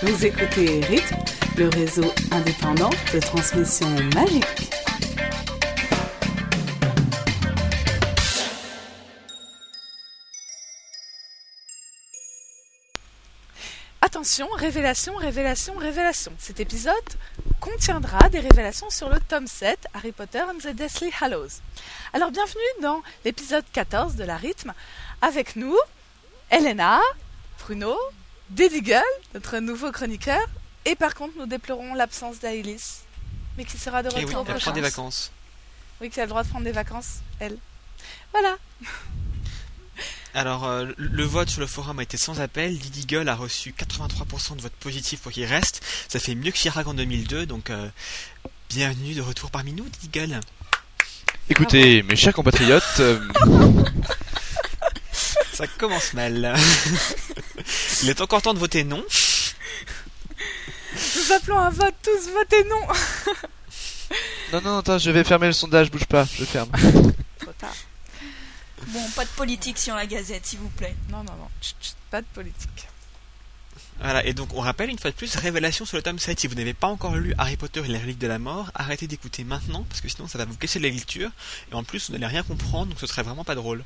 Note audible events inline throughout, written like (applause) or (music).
Vous écoutez Rythme, le réseau indépendant de transmission magique. Attention, révélation, révélation, révélation. Cet épisode contiendra des révélations sur le tome 7 Harry Potter and the Deathly Hallows. Alors bienvenue dans l'épisode 14 de la rythme. Avec nous, Elena, Bruno, Dédigle, notre nouveau chroniqueur, et par contre nous déplorons l'absence d'Ailis, mais qui sera de Et retour oui, elle prochain. prend des vacances. Oui, qui a le droit de prendre des vacances, elle. Voilà. Alors, euh, le vote sur le forum a été sans appel. Lady Gull a reçu 83% de votes positifs pour qu'il reste. Ça fait mieux que Chirac en 2002, donc euh, bienvenue de retour parmi nous, Lady Gull. Écoutez, mes chers compatriotes, euh, Ça commence mal. (laughs) (laughs) Il est encore temps de voter non. Nous appelons un vote, tous votez non. (laughs) non, non, attends, je vais fermer le sondage, bouge pas, je ferme. (laughs) Trop tard. Bon, pas de politique sur la gazette, s'il vous plaît. Non, non, non, Chut, chut, pas de politique. Voilà, et donc on rappelle une fois de plus, révélation sur le tome 7. Si vous n'avez pas encore lu Harry Potter et les reliques de la mort, arrêtez d'écouter maintenant, parce que sinon ça va vous casser la lecture, et en plus vous n'allez rien comprendre, donc ce serait vraiment pas drôle.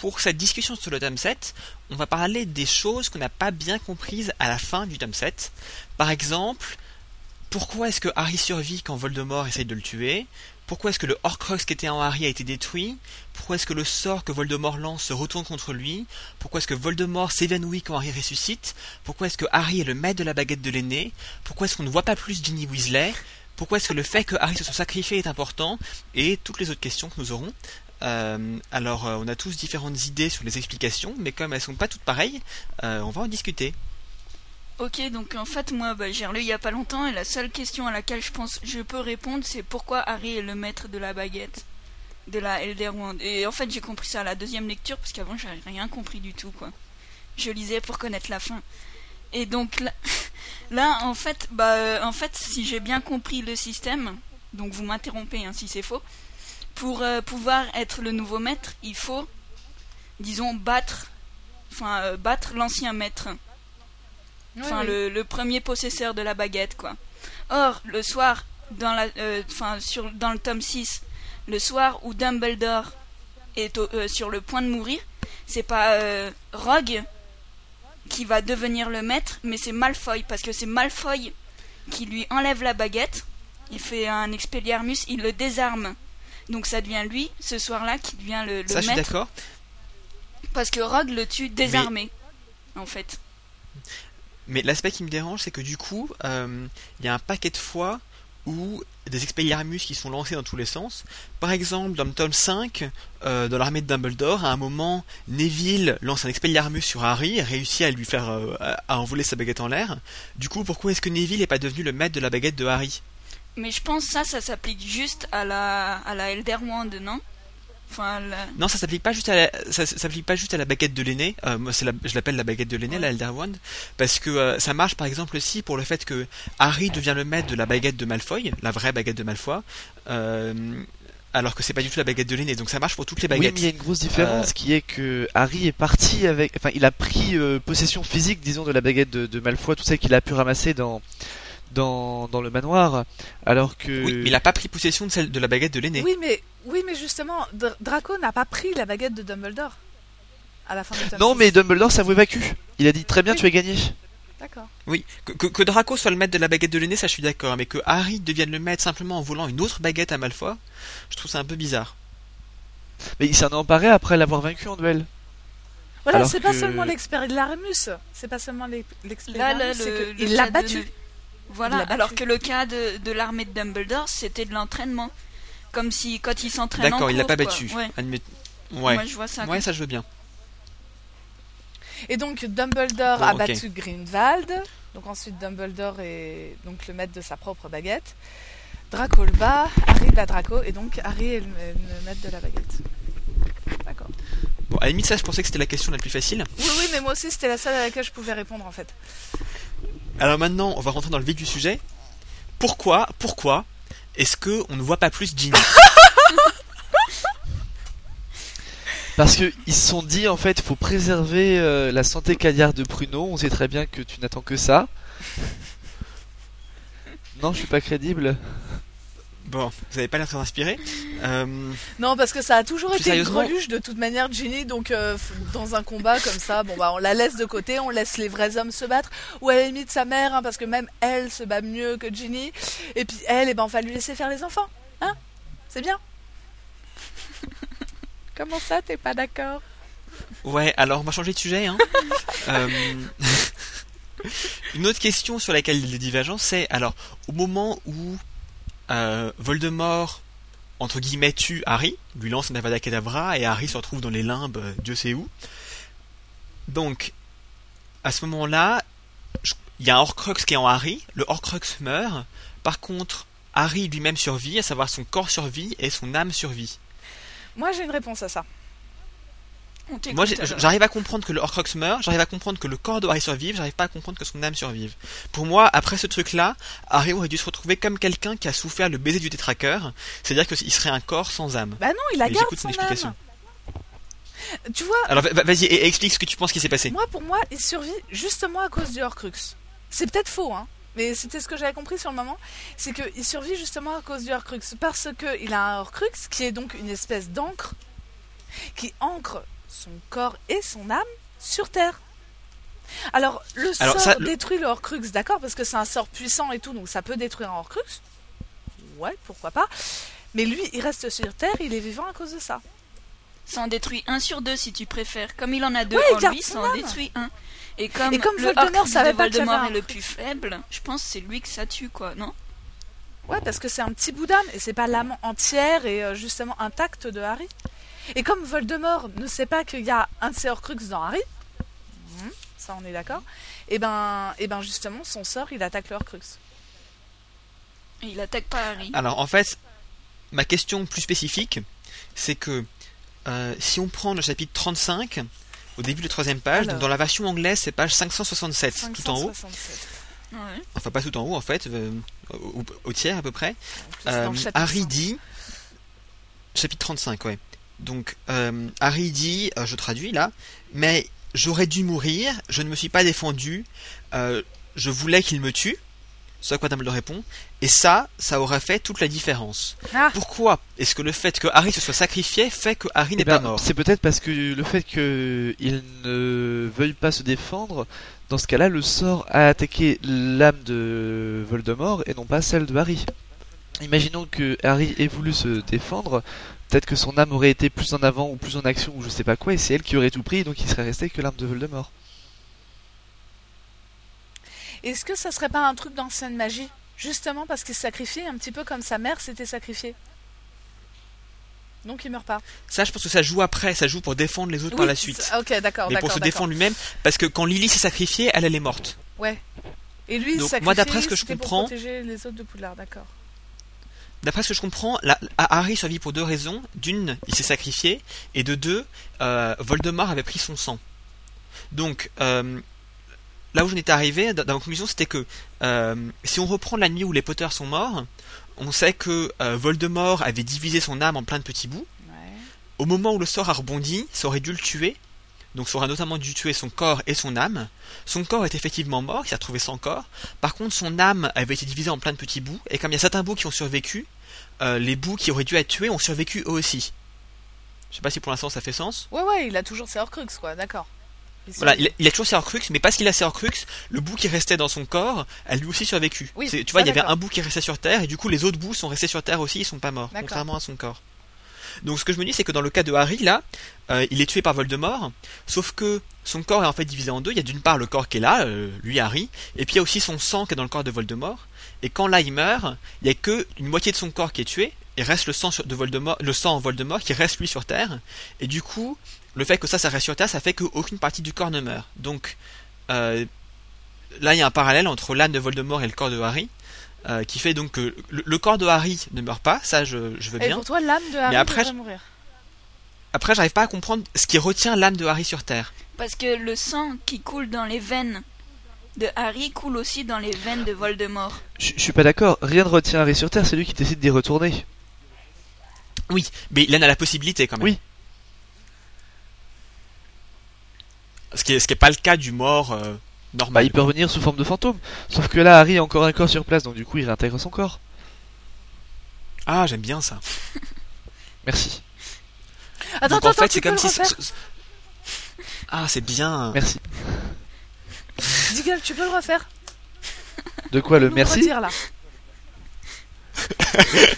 Pour cette discussion sur le tome 7, on va parler des choses qu'on n'a pas bien comprises à la fin du tome 7. Par exemple, pourquoi est-ce que Harry survit quand Voldemort essaye de le tuer? Pourquoi est-ce que le Horcrux qui était en Harry a été détruit? Pourquoi est-ce que le sort que Voldemort lance se retourne contre lui? Pourquoi est-ce que Voldemort s'évanouit quand Harry ressuscite? Pourquoi est-ce que Harry est le maître de la baguette de l'aîné? Pourquoi est-ce qu'on ne voit pas plus Ginny Weasley? Pourquoi est-ce que le fait que Harry se soit sacrifié est important? Et toutes les autres questions que nous aurons. Euh, alors, euh, on a tous différentes idées sur les explications, mais comme elles sont pas toutes pareilles, euh, on va en discuter. Ok, donc en fait, moi, bah, j'ai relu il y a pas longtemps, et la seule question à laquelle je pense je peux répondre, c'est pourquoi Harry est le maître de la baguette de la Elder Wand. Et en fait, j'ai compris ça à la deuxième lecture, parce qu'avant, j'avais rien compris du tout, quoi. Je lisais pour connaître la fin. Et donc là, (laughs) là en fait, bah, euh, en fait, si j'ai bien compris le système, donc vous m'interrompez hein, si c'est faux, pour euh, pouvoir être le nouveau maître, il faut, disons, battre, enfin, euh, battre l'ancien maître. Enfin, Le, le premier possesseur de la baguette, quoi. Or, le soir, dans, la, euh, enfin, sur, dans le tome 6, le soir où Dumbledore est au- euh, sur le point de mourir, c'est pas euh, Rogue qui va devenir le maître, mais c'est Malfoy, parce que c'est Malfoy qui lui enlève la baguette, il fait un Expelliarmus, il le désarme. Donc ça devient lui, ce soir-là, qui devient le, le Ça, je suis maître, d'accord. parce que Rogue le tue désarmé, en fait. Mais l'aspect qui me dérange, c'est que du coup, euh, il y a un paquet de fois où des Expelliarmus qui sont lancés dans tous les sens. Par exemple, dans le tome 5, euh, dans l'armée de Dumbledore, à un moment, Neville lance un Expelliarmus sur Harry et réussit à lui faire euh, envoler sa baguette en l'air. Du coup, pourquoi est-ce que Neville n'est pas devenu le maître de la baguette de Harry? Mais je pense ça, ça s'applique juste à la, à la Elder Wand, non? Enfin, la- Non, ça s'applique pas juste à la, ça, ça s'applique pas juste à la baguette de l'aîné. Euh, moi, c'est la, je l'appelle la baguette de l'aîné, Ouais. la Elder Wand, parce que euh, ça marche par exemple aussi pour le fait que Harry devient le maître de la baguette de Malfoy, la vraie baguette de Malfoy, euh, alors que c'est pas du tout la baguette de l'aîné. Donc ça marche pour toutes les Oui, baguettes. mais il y a une grosse différence qui est que Harry est parti avec. Enfin, il a pris euh, possession physique, disons, de la baguette de, de Malfoy, tout ça qu'il a pu ramasser dans, dans, dans le manoir, alors que. Oui, mais il a pas pris possession de celle de la baguette de l'aîné. Oui, mais, oui, mais justement, Dr- Draco n'a pas pris la baguette de Dumbledore à la fin du tome Non, 6. mais Dumbledore s'avoue vaincu. Il a dit très bien, Oui. tu as gagné. D'accord. Oui, que, que, que Draco soit le maître de la baguette de l'aîné, ça je suis d'accord, mais que Harry devienne le maître simplement en volant une autre baguette à Malfoy, je trouve ça un peu bizarre. Mais il s'en est emparé après l'avoir vaincu en duel. Voilà, Alors c'est pas que- seulement l'expérilarmus, c'est pas seulement l'ex- là, l'expérilarmus, là, c'est le, qu'il le l'a cas de- Il l'a battu. Alors que le cas de, de l'armée de Dumbledore, c'était de l'entraînement. Comme si, quand il s'entraîne en D'accord, il l'a pas battu. Ouais. Admet- Ouais, Moi, je vois ça. ouais, ça je veux bien. Et donc Dumbledore Bon, a battu Grindelwald. Donc ensuite Dumbledore est donc le maître de sa propre baguette. Draco le bat, Harry bat Draco et donc Harry est le, le maître de la baguette. D'accord. Bon, à la limite, ça, je pensais que c'était la question la plus facile. Oui, oui, mais moi aussi c'était la seule à laquelle je pouvais répondre en fait. Alors maintenant, on va rentrer dans le vif du sujet. Pourquoi, pourquoi est-ce que on ne voit pas plus Ginny? (laughs) Parce que ils se sont dit en fait, faut préserver euh, la santé cardiaque de Pruno. On sait très bien que tu n'attends que ça. Non, je suis pas crédible. Bon, vous avez pas l'air très inspiré. Euh, Non, parce que ça a toujours Plus été une greluche de toute manière, Ginny. Donc, euh, dans un combat comme ça, bon bah on la laisse de côté, on laisse les vrais hommes se battre. Ou à la limite sa mère, hein, parce que même elle se bat mieux que Ginny. Et puis elle, eh ben on va lui laisser faire les enfants, hein C'est bien. (laughs) Comment ça, t'es pas d'accord? Ouais, alors on va changer de sujet. Hein. (laughs) Euh, (laughs) Une autre question sur laquelle il y a des divergences, c'est alors au moment où euh, Voldemort entre guillemets tue Harry, lui lance un Avada Kedavra et Harry se retrouve dans les limbes, euh, Dieu sait où. Donc à ce moment-là, il y a un Horcrux qui est en Harry, le Horcrux meurt. Par contre, Harry lui-même survit, à savoir son corps survit et son âme survit. Moi, j'ai une réponse à ça. On Moi, j'arrive à comprendre que le Horcrux meurt, j'arrive à comprendre que le corps de Harry survive, j'arrive pas à comprendre que son âme survive. Pour moi, après ce truc-là, Harry aurait dû se retrouver comme quelqu'un qui a souffert le baiser du tétraqueur, c'est-à-dire qu'il serait un corps sans âme. Bah non, il garde j'écoute son explication. âme. Tu vois, Alors va- va- vas-y, et- et explique ce que tu penses qui s'est passé. Moi, pour moi, il survit justement à cause du Horcrux. C'est peut-être faux, hein. Mais c'était ce que j'avais compris sur le moment. C'est qu'il survit justement à cause du Horcrux. Parce qu'il a un Horcrux qui est donc une espèce d'encre qui ancre son corps et son âme sur Terre. Alors, le Alors, sort ça, le- détruit le Horcrux, d'accord, parce que c'est un sort puissant et tout, donc ça peut détruire un Horcrux. Ouais, pourquoi pas. Mais lui, il reste sur Terre, il est vivant à cause de ça. Ça en détruit un sur deux si tu préfères. Comme il en a deux Ouais, il en lui, ça en détruit un. Et comme, Et comme le Voldemort Horcrux savait pas est le plus faible, je pense que c'est lui que ça tue, quoi, non? Ouais, parce que c'est un petit bout d'âme et c'est pas l'âme entière et euh, justement intacte de Harry. Et comme Voldemort ne sait pas qu'il y a un de ses Horcrux dans Harry, hmm, ça on est d'accord, et ben, et ben justement son sort il attaque le Horcrux. Et il attaque pas Harry. Alors en fait, ma question plus spécifique, c'est que euh, si on prend le chapitre 35, au début de la troisième page, Alors. donc dans la version anglaise c'est page 567, tout en haut, 567. Ouais. enfin pas tout en haut en fait, euh, au, au tiers à peu près. Euh, Harry 5. dit, chapitre 35, ouais. Donc, euh, Harry dit, euh, je traduis là, mais j'aurais dû mourir, je ne me suis pas défendu, euh, je voulais qu'il me tue, ce à quoi Dumbledore répond, et ça, ça aurait fait toute la différence. Ah. Pourquoi est-ce que le fait que Harry se soit sacrifié fait que Harry Eh n'est ben, pas mort? C'est peut-être parce que le fait qu'il ne veuille pas se défendre, dans ce cas-là, le sort a attaqué l'âme de Voldemort et non pas celle de Harry. Imaginons que Harry ait voulu se défendre, peut-être que son âme aurait été plus en avant ou plus en action ou je sais pas quoi, et c'est elle qui aurait tout pris, donc il serait resté que l'âme de Voldemort. Est-ce que ça serait pas un truc d'ancienne magie Justement parce qu'il se sacrifiait un petit peu comme sa mère s'était sacrifiée? Donc il meurt pas. Ça, je pense que ça joue après, ça joue pour défendre les autres par la suite. Ok, d'accord, Mais pour se défendre lui-même, parce que quand Lily s'est sacrifiée, elle, elle est morte. Ouais. Et lui, il Donc, moi, d'après sacrifie, ce que je c'était pour comprends- protéger les autres de Poudlard, d'accord. D'après ce que je comprends, la- Harry survit pour deux raisons. D'une, il s'est sacrifié, et de deux, euh, Voldemort avait pris son sang. Donc, euh, là où j'en étais arrivé, dans ma conclusion, c'était que euh, si on reprend la nuit où les Potter sont morts, on sait que Voldemort avait divisé son âme en plein de petits bouts. Ouais. Au moment où le sort a rebondi, ça aurait dû le tuer. Donc ça aurait notamment dû tuer son corps et son âme. Son corps est effectivement mort, il s'est retrouvé sans corps. Par contre, son âme avait été divisée en plein de petits bouts. Et comme il y a certains bouts qui ont survécu, euh, les bouts qui auraient dû être tués ont survécu eux aussi. Je sais pas si pour l'instant ça fait sens. Ouais, ouais, il a toujours ses Horcrux, quoi, d'accord. Il Voilà, il a, il a toujours ses Horcrux, mais parce qu'il a ses Horcrux, le bout qui restait dans son corps a lui aussi survécu. Oui, tu vois, il y avait un bout qui restait sur Terre, et du coup les autres bouts sont restés sur Terre aussi, ils sont pas morts, contrairement à son corps. Donc ce que je me dis, c'est que dans le cas de Harry, là, euh, il est tué par Voldemort, sauf que son corps est en fait divisé en deux. Il y a d'une part le corps qui est là, euh, lui Harry, et puis il y a aussi son sang qui est dans le corps de Voldemort. Et quand là il meurt, il y a que une moitié de son corps qui est tué, et reste le sang de Voldemort, le sang en Voldemort qui reste lui sur Terre. Et du coup, le fait que ça, ça reste sur Terre, ça fait qu'aucune partie du corps ne meurt. Donc euh, là, il y a un parallèle entre l'âme de Voldemort et le corps de Harry. Euh, qui fait donc que le, le corps de Harry ne meurt pas, ça je, je veux Et bien. pour toi, l'âme de Harry après, devrait je- mourir. Après, j'arrive pas à comprendre ce qui retient l'âme de Harry sur Terre. Parce que le sang qui coule dans les veines de Harry coule aussi dans les veines de Voldemort. Je je suis pas d'accord, rien ne retient Harry sur Terre, c'est lui qui décide d'y retourner. Oui, mais il en a la possibilité quand même. Oui. Ce qui est, ce qui est pas le cas du mort euh, Bah, normal. il peut revenir sous forme de fantôme. Sauf que là, Harry a encore un corps sur place, donc du coup, il réintègre son corps. Ah, j'aime bien ça. (laughs) Merci. Attends, Donc, attends, en fait, c'est comme si. Ah, c'est bien. Merci. (laughs) Diggle, tu peux le refaire De quoi le Nous merci là. (laughs)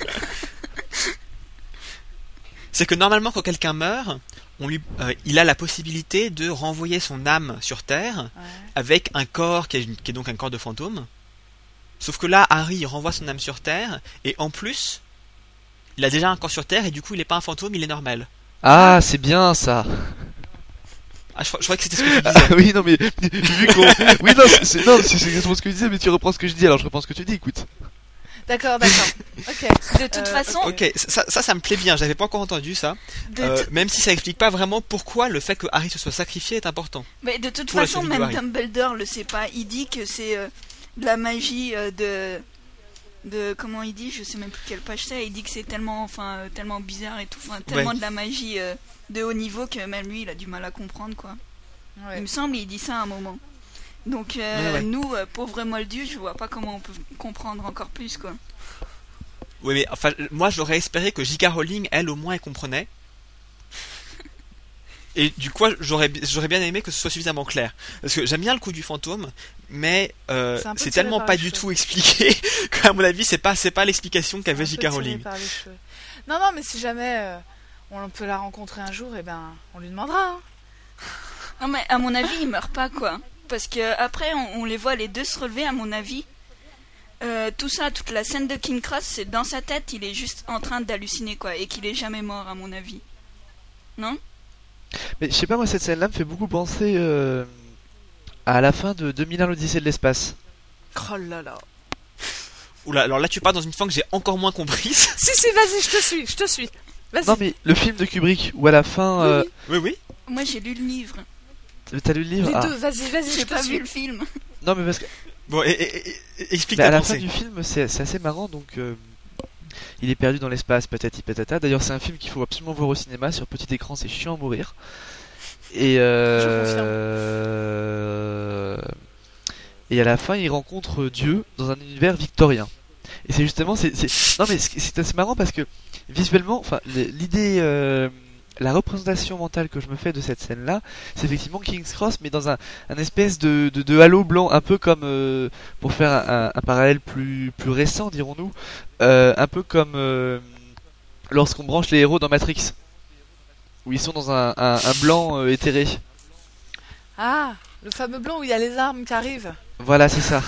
C'est que normalement, quand quelqu'un meurt, on lui, euh, il a la possibilité de renvoyer son âme sur Terre Ouais. avec un corps qui est, qui est donc un corps de fantôme. Sauf que là, Harry il renvoie son âme sur Terre et en plus, il a déjà un corps sur Terre et du coup, il n'est pas un fantôme, il est normal. Ah, c'est bien ça. Ah, je, crois- je crois que c'était ce que tu Ah, disais. oui, non, mais vu qu'on. Oui, non, c'est exactement ce que je disais, mais tu reprends ce que je dis, alors je reprends ce que tu dis, écoute. D'accord, d'accord. (laughs) Ok. De toute Euh, façon, Ok, ça, ça, ça me plaît bien. J'avais pas encore entendu ça. de, Euh, même si ça explique pas vraiment pourquoi le fait que Harry se soit sacrifié est important. mais de toute façon, même. Dumbledore le sait pas. Il dit que c'est euh, de la magie euh, de de comment il dit, je sais même plus quelle page c'est. Il dit que c'est tellement, enfin, tellement bizarre et tout, enfin, tellement Ouais. de la magie euh, de haut niveau que même lui, il a du mal à comprendre quoi. Ouais. Il me semble, il dit ça à un moment. Donc euh, Ouais, ouais. nous, euh, pauvres moldus, je vois pas comment on peut comprendre encore plus quoi. Oui, mais enfin, moi j'aurais espéré que J.K. Rowling, elle au moins, elle comprenait. Et du coup, j'aurais j'aurais bien aimé que ce soit suffisamment clair. Parce que j'aime bien le coup du fantôme, mais euh, C'est tellement pas du cheveux. tout expliqué (laughs) qu'à mon avis, c'est pas, c'est pas l'explication qu'avait J.K. Rowling. Non, non, mais si jamais euh, on peut la rencontrer un jour, eh ben, on lui demandera. hein. Non mais à mon avis, il meurt pas quoi. Parce que après, on, on les voit les deux se relever. À mon avis, Euh, tout ça, toute la scène de King Cross, c'est dans sa tête. Il est juste en train d'halluciner quoi, et qu'il est jamais mort à mon avis. Non? Mais je sais pas, moi, cette scène-là me fait beaucoup penser euh, à la fin de 2001 l'Odyssée de l'espace. Oh là là. Oula, alors là, tu pars dans une fin que j'ai encore moins comprise. (laughs) Si, si, vas-y, je te suis, je te suis. Vas-y. Non, mais le film de Kubrick, où à la fin. Oui, euh, oui, oui. Moi, j'ai lu le livre. T'as lu le livre Les Ah. deux, vas-y, vas-y, je J'ai pas vu le film. Non, mais parce que Bon, et, et- et- et- explique Mais à ta la fin du film, c'est c'est assez marrant. Donc, euh, il est perdu dans l'espace, patati patata. D'ailleurs, c'est un film qu'il faut absolument voir au cinéma. Sur petit écran, c'est chiant à mourir. Et euh, et à la fin, il rencontre Dieu dans un univers victorien. Et c'est justement, c'est c'est- non mais c'est c'est assez marrant parce que visuellement, enfin, l'idée, euh, la représentation mentale que je me fais de cette scène-là, c'est effectivement King's Cross, mais dans un, un espèce de, de, de halo blanc, un peu comme, euh, pour faire un, parallèle plus, plus récent, dirons-nous, euh, un peu comme euh, lorsqu'on branche les héros dans Matrix, où ils sont dans un, blanc éthéré. Ah, le fameux blanc où il y a les armes qui arrivent. Voilà, c'est ça.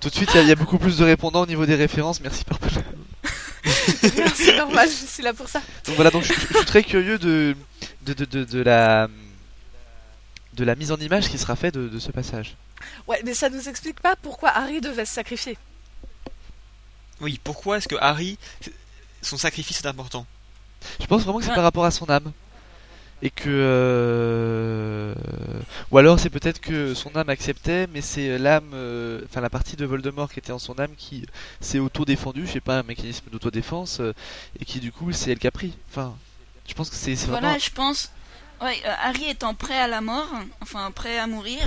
Tout de suite, il y a- il y, a beaucoup plus de répondants au niveau des références. Merci Purple. (laughs) c'est normal, je suis là pour ça. Donc voilà, donc je, je- je suis très curieux de, de, de, de, de la de la mise en image qui sera faite de, de ce passage. Ouais, mais ça nous explique pas pourquoi Harry devait se sacrifier. Oui, pourquoi est-ce que Harry, son sacrifice est important? Je pense vraiment que c'est Ouais. par rapport à son âme. Et que. euh, Ou alors c'est peut-être que son âme acceptait, mais c'est l'âme. euh, Enfin, la partie de Voldemort qui était en son âme qui s'est auto-défendue, je sais pas, un mécanisme d'autodéfense, euh, et qui du coup c'est elle qui a pris. Enfin, je pense que c'est c'est Voilà, vraiment. je pense. Ouais, Harry étant prêt à la mort, enfin prêt à mourir,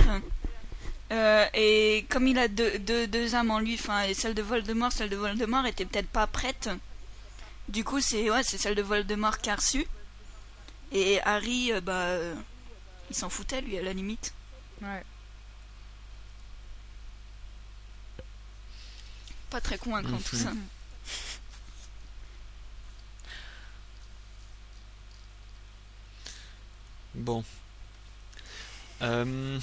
et comme il a deux, deux, deux âmes en lui, enfin, et celle de Voldemort, celle de Voldemort était peut-être pas prête. Du coup, c'est ouais, c'est celle de Voldemort qui a reçu. Et Harry, euh, bah, euh, il s'en foutait lui à la limite. Ouais. Pas très convaincant tout ça. Bon. Euh,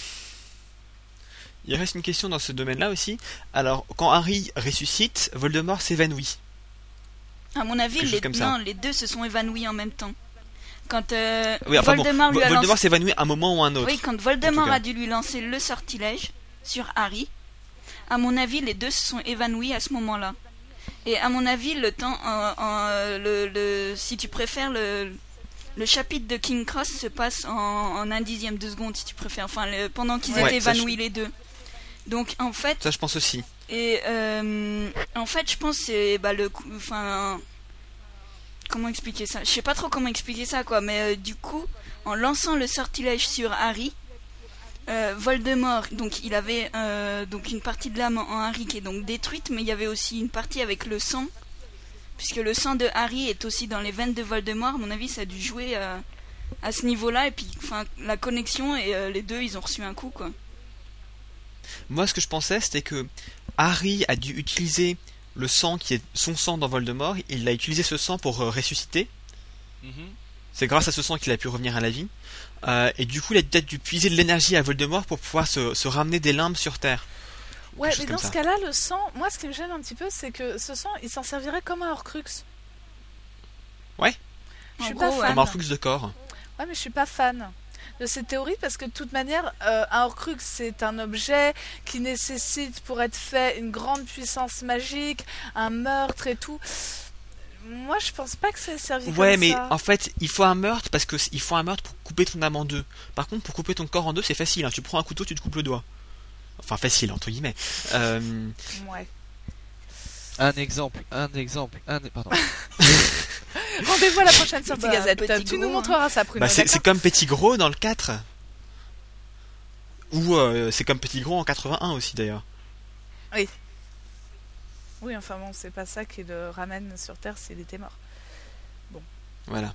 Il reste une question dans ce domaine-là aussi. Alors, quand Harry ressuscite, Voldemort s'évanouit. À mon avis, Quelque chose les, comme ça. non, les deux se sont évanouis en même temps. Quand euh, Oui, enfin Voldemort bon, lui a Voldemort lancé... s'évanouit à un moment ou à un autre. Oui, quand Voldemort a dû lui lancer le sortilège sur Harry, à mon avis, les deux se sont évanouis à ce moment-là. Et à mon avis, le temps, en- en, le, le- si tu préfères, le, le chapitre de King Cross se passe en, en un dixième de seconde, si tu préfères. Enfin, le- pendant qu'ils Ouais, étaient je- évanouis les deux. Donc en fait, Ça, je pense aussi. et euh, en fait, je pense que c'est bah le, enfin, comment expliquer ça? Je sais pas trop comment expliquer ça quoi, mais euh, du coup, en lançant le sortilège sur Harry, euh, Voldemort, donc il avait euh, donc une partie de l'âme en Harry qui est donc détruite, mais il y avait aussi une partie avec le sang, puisque le sang de Harry est aussi dans les veines de Voldemort. À mon avis, ça a dû jouer à ce niveau-là, et puis enfin la connexion et les deux, ils ont reçu un coup quoi. Moi, ce que je pensais, c'était que Harry a dû utiliser le sang qui est son sang dans Voldemort. Il a utilisé ce sang pour euh, ressusciter. C'est grâce à ce sang qu'il a pu revenir à la vie. Euh, et du coup, il a peut-être dû puiser de l'énergie à Voldemort pour pouvoir se, se ramener des limbes sur Terre. Ouais, mais dans ça. ce cas-là, le sang, moi ce qui me gêne un petit peu, c'est que ce sang, il s'en servirait comme un Horcrux. Je En suis gros, pas ouais. fan. Comme un flux de corps. Ouais, mais je suis pas fan de cette théorie parce que de toute manière, euh, un Horcrux c'est un objet qui nécessite pour être fait une grande puissance magique, un meurtre et tout. Moi, je pense pas que ça ait servi Ouais, comme mais ça. en fait, il faut un meurtre parce que il faut un meurtre pour couper ton âme en deux. Par contre, pour couper ton corps en deux, c'est facile. hein. Tu prends un couteau, tu te coupes le doigt. Enfin, facile entre guillemets. Euh, Ouais. Un exemple, un exemple, un. Pardon. (laughs) (laughs) Rendez-vous à la prochaine sortie Bah, Gazette. petit Tu gros, nous montreras ça, Pruno. bah, c'est comme Petit Gros dans le 4. Ou euh, c'est comme Petit Gros en 81 aussi d'ailleurs. Oui, enfin bon, c'est pas ça qui le ramène sur Terre s'il était mort. Voilà.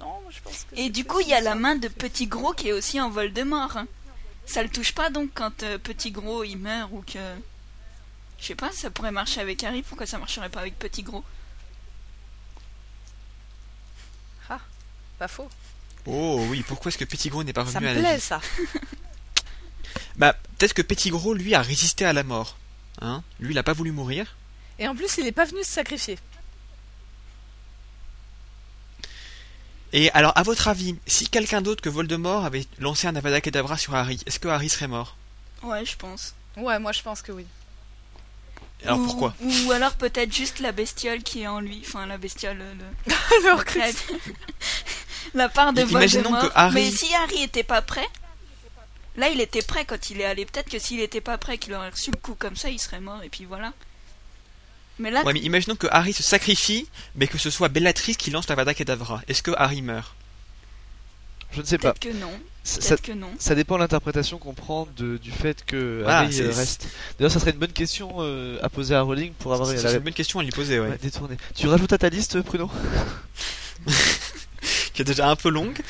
Non, moi, je pense que Et du coup, il y a la main de Petit Gros qui est aussi en Voldemort. hein. Ça le touche pas donc quand euh, Petit Gros il meurt ou que. Je sais pas, ça pourrait marcher avec Harry, pourquoi ça marcherait pas avec Petit Gros? Pas faux. Oh oui, pourquoi est-ce que Petit Gros n'est pas Ça revenu me à la plaît, vie ça. (laughs) Bah, peut-être que Petit Gros, lui, a résisté à la mort. Hein lui, il a pas voulu mourir. Et en plus, il est pas venu se sacrifier. Et alors, à votre avis, si quelqu'un d'autre que Voldemort avait lancé un Avada Kedavra sur Harry, est-ce que Harry serait mort? Ouais, je pense. Ouais, moi je pense que oui. Alors Ou- pourquoi? Ou alors peut-être juste la bestiole qui est en lui. Enfin, la bestiole. Le... (laughs) Le la la part de Imaginons Voldemort. que Harry- Mais si Harry était pas prêt. Là, il était prêt quand il est allé. Peut-être que s'il était pas prêt, qu'il aurait reçu le coup comme ça, il serait mort. Et puis voilà. Mais là, Ouais, mais imaginons que Harry se sacrifie, mais que ce soit Bellatrix qui lance l'Avada Kedavra. Est-ce que Harry meurt? Je ne sais pas. peut-être que non. Ça, Peut-être que non. ça dépend de l'interprétation qu'on prend de- du fait que Voilà, Harry euh, reste. D'ailleurs, ça serait une bonne question euh, à poser à Rowling pour avoir C'est la une bonne question à lui poser, ouais. Tu rajoutes à ta liste, Pruno (laughs) Qui est déjà un peu longue.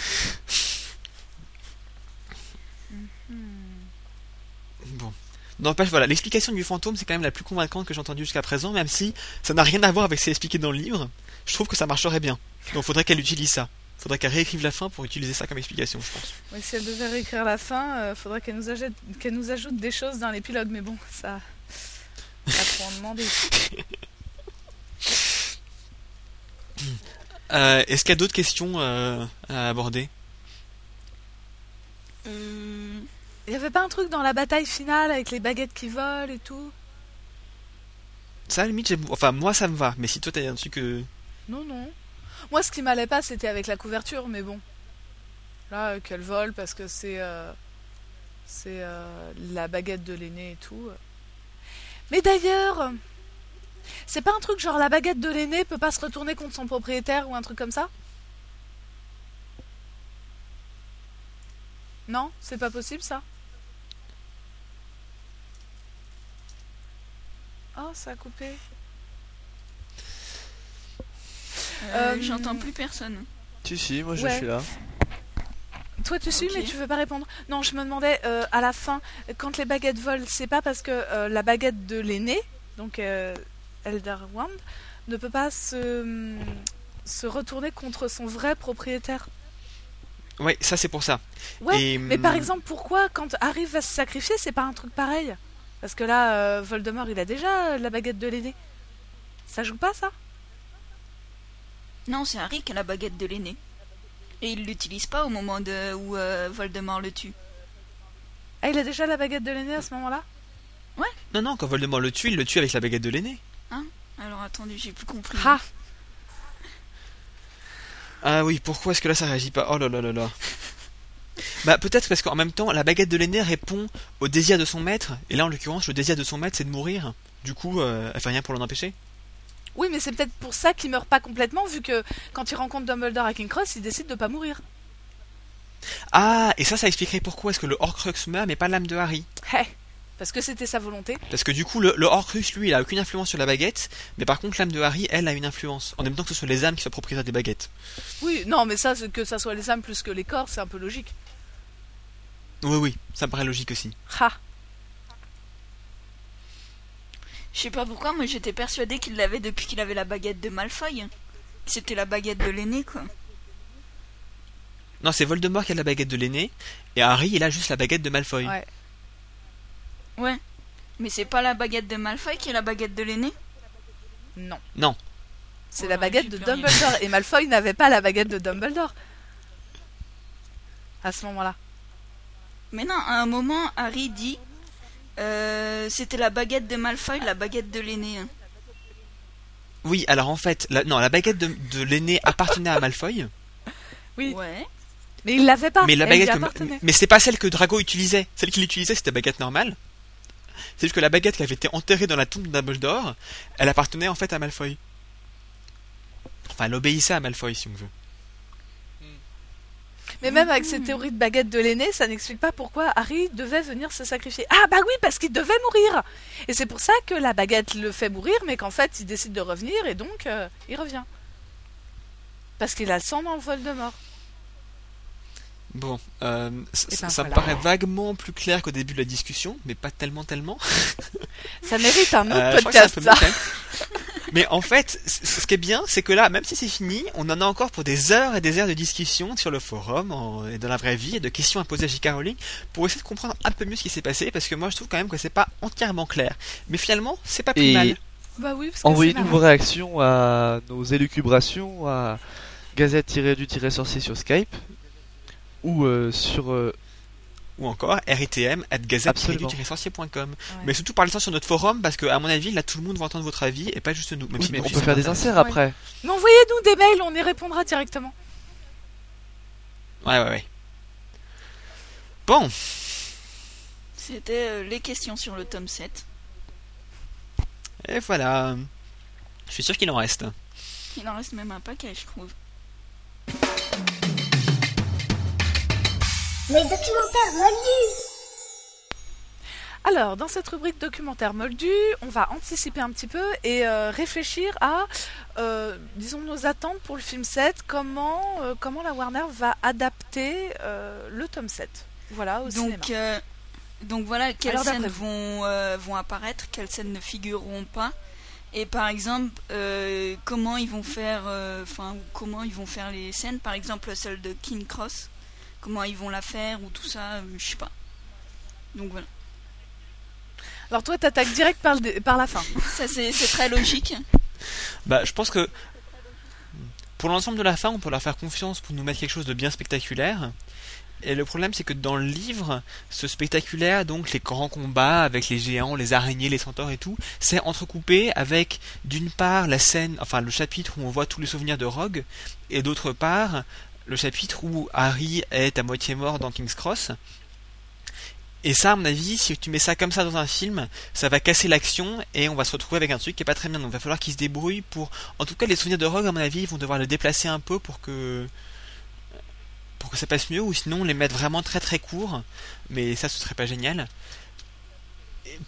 Bon. N'empêche, voilà, l'explication du fantôme, c'est quand même la plus convaincante que j'ai entendue jusqu'à présent, même si ça n'a rien à voir avec ce qui est expliqué dans le livre. Je trouve que ça marcherait bien. Donc faudrait qu'elle utilise ça. Faudrait qu'elle réécrive la fin pour utiliser ça comme explication, je pense. Oui, si elle devait réécrire la fin, euh, faudrait qu'elle nous, ajoute- qu'elle nous ajoute des choses dans l'épilogue. Mais bon, ça. Pas trop en demander. Euh, Est-ce qu'il y a d'autres questions euh, à aborder? Euh, Il y avait pas un truc dans la bataille finale avec les baguettes qui volent et tout? Ça, à la limite, enfin, moi ça me va, mais si toi t'as un truc. euh, Non, non. Moi, ce qui m'allait pas, c'était avec la couverture, mais bon. Là, euh, qu'elle vole parce que c'est. euh, c'est euh, la baguette de l'aîné et tout. Mais d'ailleurs. C'est pas un truc genre la baguette de l'aîné peut pas se retourner contre son propriétaire ou un truc comme ça Non C'est pas possible ça Oh, ça a coupé. euh, Euh, J'entends plus personne. Si, si, moi je Ouais. suis là. Toi tu suis mais tu veux pas répondre. Non, je me demandais euh, à la fin quand les baguettes volent, c'est pas parce que euh, la baguette de l'aîné, donc euh, Elderwand, ne peut pas se se retourner contre son vrai propriétaire. Ouais, ça c'est pour ça. Ouais, Et, Mais par hum, exemple, pourquoi quand Harry va se sacrifier, c'est pas un truc pareil? Parce que là, euh, Voldemort, il a déjà euh, la baguette de l'aîné. Ça joue pas ça? Non, c'est Harry qui a la baguette de l'aîné. Et il l'utilise pas au moment de, où euh, Voldemort le tue. Ah, il a déjà la baguette de l'aîné à ce moment-là? Non, non, quand Voldemort le tue, il le tue avec la baguette de l'aîné. Alors attendez, j'ai plus compris. Ah Ah oui, pourquoi est-ce que là ça réagit pas? Oh là là là là. Bah peut-être parce qu'en même temps, la baguette de l'aîné répond au désir de son maître, et là en l'occurrence, le désir de son maître c'est de mourir. Du coup, euh, elle fait rien pour l'en empêcher. Oui, mais c'est peut-être pour ça qu'il meurt pas complètement, vu que quand il rencontre Dumbledore à King Cross, il décide de pas mourir. Ah, et ça, ça expliquerait pourquoi est-ce que le Horcrux meurt, mais pas l'âme de Harry. Hé Parce que c'était sa volonté. Parce que du coup, le, le Horcrux, lui, il a aucune influence sur la baguette, mais par contre, l'âme de Harry, elle, a une influence. En même temps que ce soit les âmes qui soient propriétaires des baguettes. Oui, non, mais ça, c'est que ça soit les âmes plus que les corps, c'est un peu logique. Oui, oui, ça me paraît logique aussi. Ha Je sais pas pourquoi, moi j'étais persuadé qu'il l'avait depuis qu'il avait la baguette de Malfoy. C'était la baguette de l'aîné, quoi. Non, c'est Voldemort qui a la baguette de l'aîné, et Harry, il a juste la baguette de Malfoy. Ouais. Ouais. Mais c'est pas la baguette de Malfoy qui est la baguette de l'aîné? Non. Non. C'est Ouais, la baguette de. Dumbledore. Et Malfoy n'avait pas la baguette de Dumbledore. À ce moment-là. Mais non, à un moment, Harry dit euh, c'était la baguette de Malfoy, la baguette de l'aîné. hein. Oui, alors en fait, la, non, la baguette de, de l'aîné appartenait à Malfoy, Oui. Ouais. Mais il l'avait pas. mais la baguette, que- mais c'est pas celle que Drago utilisait. Celle qu'il utilisait, c'était la baguette normale. C'est que la baguette qui avait été enterrée dans la tombe de Dumbledore, elle appartenait en fait à Malfoy. Enfin, elle obéissait à Malfoy, si on veut. Mais même avec cette théorie de baguette de l'aîné, ça n'explique pas pourquoi Harry devait venir se sacrifier. Ah bah oui, parce qu'il devait mourir. Et c'est pour ça que la baguette le fait mourir, mais qu'en fait il décide de revenir et donc euh, il revient. Parce qu'il a le sang dans le Voldemort. Bon, euh, Eh ben, ça me voilà. paraît vaguement plus clair qu'au début de la discussion, mais pas tellement, tellement. Ça mérite un (laughs) autre Euh, podcast, ça. Mais en fait, ce qui est bien, c'est que là, même si c'est fini, on en a encore pour des heures et des heures de discussion sur le forum en- et dans la vraie vie et de questions à poser à J.K. Rowling pour essayer de comprendre un peu mieux ce qui s'est passé parce que moi je trouve quand même que c'est pas entièrement clair. Mais finalement, c'est pas plus Et- mal. Bah oui, Envoyez-nous vos réactions à nos élucubrations à gazette-du-sorcier sur Skype ou euh, sur euh, Ou encore ritm at Absolument. gazette-sorcier.com. Mais surtout parlez-en sur notre forum parce que à mon avis, là tout le monde va entendre votre avis et pas juste nous. Même oui, si mais on peut faire des inserts après. Mais envoyez-nous des mails, on y répondra directement. Ouais, ouais, ouais. Bon, C'était euh, les questions sur le tome 7. et voilà. Je suis sûr qu'il en reste. Il en reste même un paquet, je trouve. Les documentaires moldus Alors, dans cette rubrique documentaire moldu, on va anticiper un petit peu et euh, réfléchir à, euh, disons, nos attentes pour le film 7, comment, euh, comment la Warner va adapter euh, le tome 7. Voilà, au cinéma. Donc, euh, donc voilà, quelles Alors, scènes vont, euh, vont apparaître, quelles scènes ne figureront pas? Et par exemple, euh, comment ils vont faire, euh, enfin, comment ils vont faire les scènes, par exemple celle de King Cross, comment ils vont la faire ou tout ça, euh, je sais pas. Donc voilà, Alors toi, t'attaques direct par, le dé- par la fin. (laughs) ça c'est c'est très logique. Bah, je pense que pour l'ensemble de la fin, on peut leur faire confiance pour nous mettre quelque chose de bien spectaculaire. Et le problème, c'est que dans le livre, ce spectaculaire, donc les grands combats avec les géants, les araignées, les centaures et tout, c'est entrecoupé avec d'une part la scène, enfin le chapitre où on voit tous les souvenirs de Rogue, et d'autre part le chapitre où Harry est à moitié mort dans King's Cross. Et ça, à mon avis, si tu mets ça comme ça dans un film, ça va casser l'action et on va se retrouver avec un truc qui est pas très bien. Donc il va falloir qu'ils se débrouillent pour. En tout cas, les souvenirs de Rogue, à mon avis, ils vont devoir le déplacer un peu pour que pour que ça passe mieux, ou sinon les mettre vraiment très très courts. Mais ça, ce serait pas génial.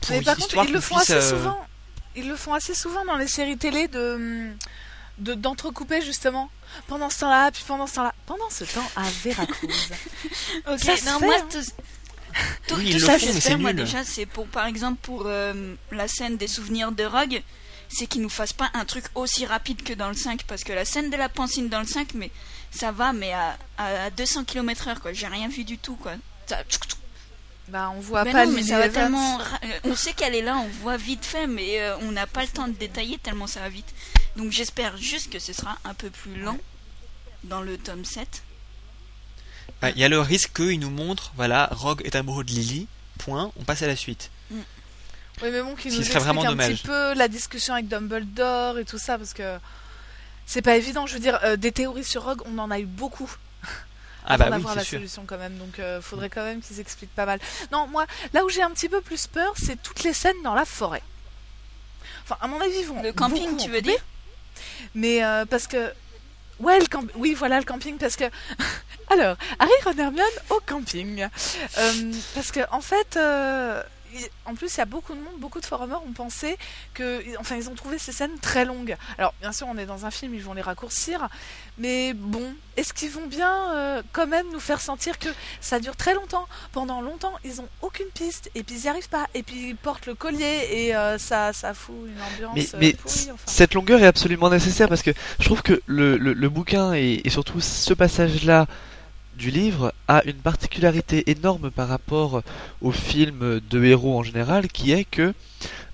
Pour Mais par contre, ils le font assez euh, souvent. Ils le font assez souvent dans les séries télé de de- d'entrecouper justement pendant ce temps-là, puis pendant ce temps-là, pendant ce temps à Veracruz. (laughs) Ok, Ça se non, fait, moi, hein. tout, tout, Oui, tout ça, j'espère, c'est moi, nul. déjà, c'est pour, par exemple, pour euh, la scène des souvenirs de Rogue, c'est qu'ils nous fassent pas un truc aussi rapide que dans le 5, parce que la scène de la pancine dans le 5, mais ça va, mais à, à 200 km heure, quoi. J'ai rien vu du tout, quoi. Ça- bah, on voit Ben pas non, mais ça va tellement. ra- euh, On sait qu'elle est là, on voit vite fait, mais euh, on n'a pas le temps de détailler tellement ça va vite. Donc j'espère juste que ce sera un peu plus lent dans le tome 7. bah, Il y a le risque qu'ils nous montrent, voilà, Rogue est amoureux de Lily, point, on passe à la suite. Oui, mais bon, qui Ce nous serait explique vraiment un dommage. petit peu la discussion avec Dumbledore et tout ça, parce que c'est pas évident. Je veux dire, euh, des théories sur Rogue, on en a eu beaucoup. Ah avant bah oui, d'avoir la sûr. solution quand même. Donc euh, faudrait quand même qu'ils expliquent pas mal. Non, moi, là où j'ai un petit peu plus peur, c'est toutes les scènes dans la forêt. Enfin, à mon avis, ils vont Le camping, beaucoup tu veux dire? Mais euh, parce que. Ouais, le camp... oui, voilà le camping, parce que. (laughs) Alors, Harry, Ron, Hermione au camping. Euh, parce que, en fait. En plus, il y a beaucoup de monde, beaucoup de forumers ont pensé que, enfin, ils ont trouvé ces scènes très longues. Alors, bien sûr, on est dans un film, ils vont les raccourcir, mais bon, est-ce qu'ils vont bien, euh, quand même, nous faire sentir que ça dure très longtemps? Pendant longtemps, ils ont aucune piste, et puis ils n'y arrivent pas, et puis ils portent le collier, et euh, ça, ça fout une ambiance Mais, euh, mais pourrie, enfin. cette longueur est absolument nécessaire parce que je trouve que le, le- le bouquin et, et surtout ce passage-là du livre a une particularité énorme par rapport au film de héros en général qui est que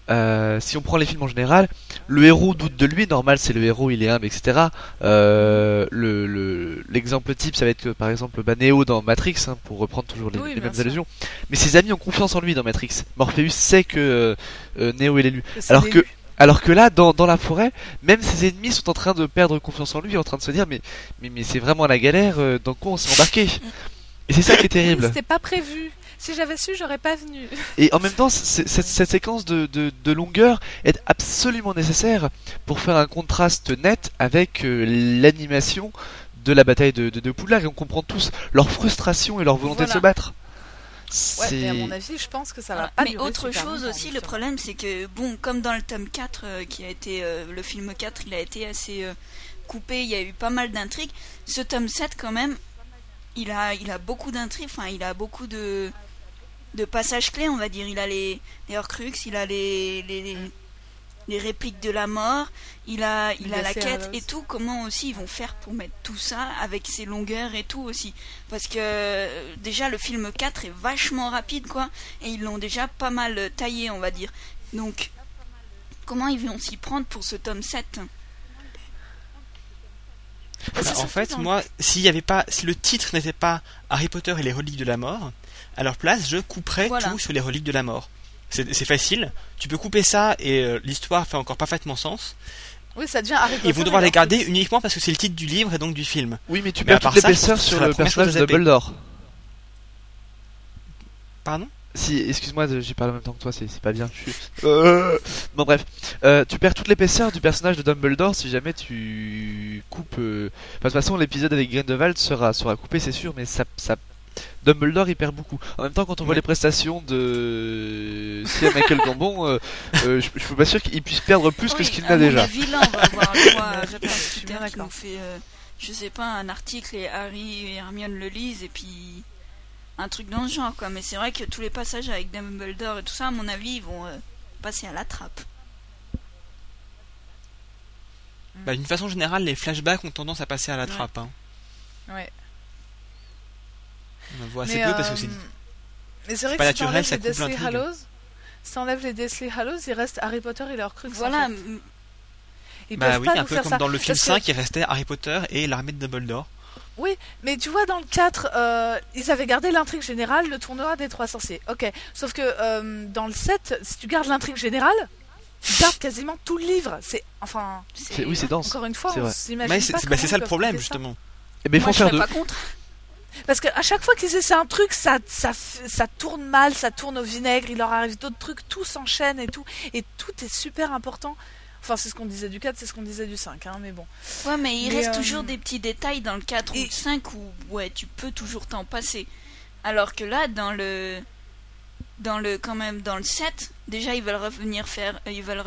euh, si on prend les films en général, le héros doute de lui, normal c'est le héros, il est humble, etc. Euh, le- le- L'exemple type, ça va être que, par exemple bah, Neo dans Matrix, hein, pour reprendre toujours les, Oui, les bien mêmes sûr. allusions. Mais ses amis ont confiance en lui dans Matrix. Morpheus sait que euh, euh, Neo est l'élu. Alors que, alors que là, dans, dans la forêt, même ses ennemis sont en train de perdre confiance en lui, en train de se dire mais, mais, mais c'est vraiment la galère, euh, dans quoi on s'est embarqué? Et c'est ça qui est terrible. (laughs) C'était pas prévu. Si j'avais su, j'aurais pas venu. (laughs) Et en même temps, cette, cette séquence de, de, de longueur est absolument nécessaire pour faire un contraste net avec euh, l'animation de la bataille de, de, de Poudlard. Et on comprend tous leur frustration et leur volonté de se battre. Ouais, mais à mon avis, je pense que ça va Voilà. pas Mais autre chose longtemps, aussi, le problème c'est que, bon, comme dans le tome 4, euh, qui a été, euh, le film 4, il a été assez euh, coupé, il y a eu pas mal d'intrigues. Ce tome 7, quand même, il a, il a beaucoup d'intrigues, enfin, il a beaucoup de, de passages clés, on va dire. Il a les, les Horcrux, il a les, les, les, les répliques de la mort, il a, il a la quête et tout. Comment aussi ils vont faire pour mettre tout ça avec ses longueurs et tout aussi. Parce que déjà le film 4 est vachement rapide quoi et ils l'ont déjà pas mal taillé on va dire. Donc comment ils vont s'y prendre pour ce tome 7 Bah, c'est en fait, moi, s'il y avait pas, si le titre n'était pas Harry Potter et les reliques de la mort, à leur place, je couperais Voilà. tout sur les reliques de la mort. C'est facile. Tu peux couper ça et euh, l'histoire fait encore parfaitement sens. Oui, ça devient Harry Potter. Ils vont devoir les garder uniquement parce que c'est le titre du livre et donc du film. Oui, mais tu Mais perds toute l'épaisseur sur le personnage de. Dumbledore. Pardon? Si, excuse-moi, j'ai parlé en même temps que toi, c'est pas bien. Je. Euh, Bon bref, Euh, tu perds toute l'épaisseur du personnage de Dumbledore si jamais tu coupes. euh, enfin, de toute façon, l'épisode avec Grindelwald sera sera coupé, c'est sûr, mais ça, ça... Dumbledore il perd beaucoup. En même temps, quand on voit Ouais. les prestations de Sir Michael Gambon, euh, euh, je, je suis pas sûr qu'il puisse perdre plus que ce qu'il n'a déjà. on va avoir le droit (laughs) à Je Rupert qui nous fait, euh, je sais pas, un article et Harry et Hermione le lisent et puis un truc dans ce genre quoi. Mais c'est vrai que tous les passages avec Dumbledore et tout ça, à mon avis, ils vont euh, passer à la trappe. bah, D'une façon générale, les flashbacks ont tendance à passer à la Ouais. trappe. hein. Ouais. On en voit assez Mais, peu parce que euh, c'est. Mais c'est vrai pas que naturel, si ça t'enlèves les coupe Deathly. Hallows, si t'enlèves les Deathly Hallows, il reste Harry Potter et leurs Horcrux. en Voilà, fait. Ils Bah oui, pas un peu comme ça. dans le film Parce que- 5, il restait Harry Potter et l'armée de Dumbledore. Mais tu vois, dans le 4, euh, ils avaient gardé l'intrigue générale, le tournoi des trois sorciers. Ok. Sauf que euh, dans le 7, si tu gardes l'intrigue générale, tu gardes quasiment tout le livre. C'est. Enfin. C'est- Oui, c'est dense. Encore une fois, on s'imagine. Mais c'est pas c'est- bah, ça le problème, ça. justement. Eh ben, il faut moi en je faire deux. pas contre. Parce qu'à chaque fois qu'ils essaient un truc, ça, ça, ça tourne mal, ça tourne au vinaigre, il leur arrive d'autres trucs, tout s'enchaîne et tout. Et tout est super important. Enfin, c'est ce qu'on disait du 4, c'est ce qu'on disait du 5, hein, mais bon. Ouais, mais il Mais, reste euh, toujours des petits détails dans le 4 ou le 5 où ouais, tu peux toujours t'en passer. Alors que là, dans le dans le quand même dans le 7, déjà ils veulent revenir faire euh, ils veulent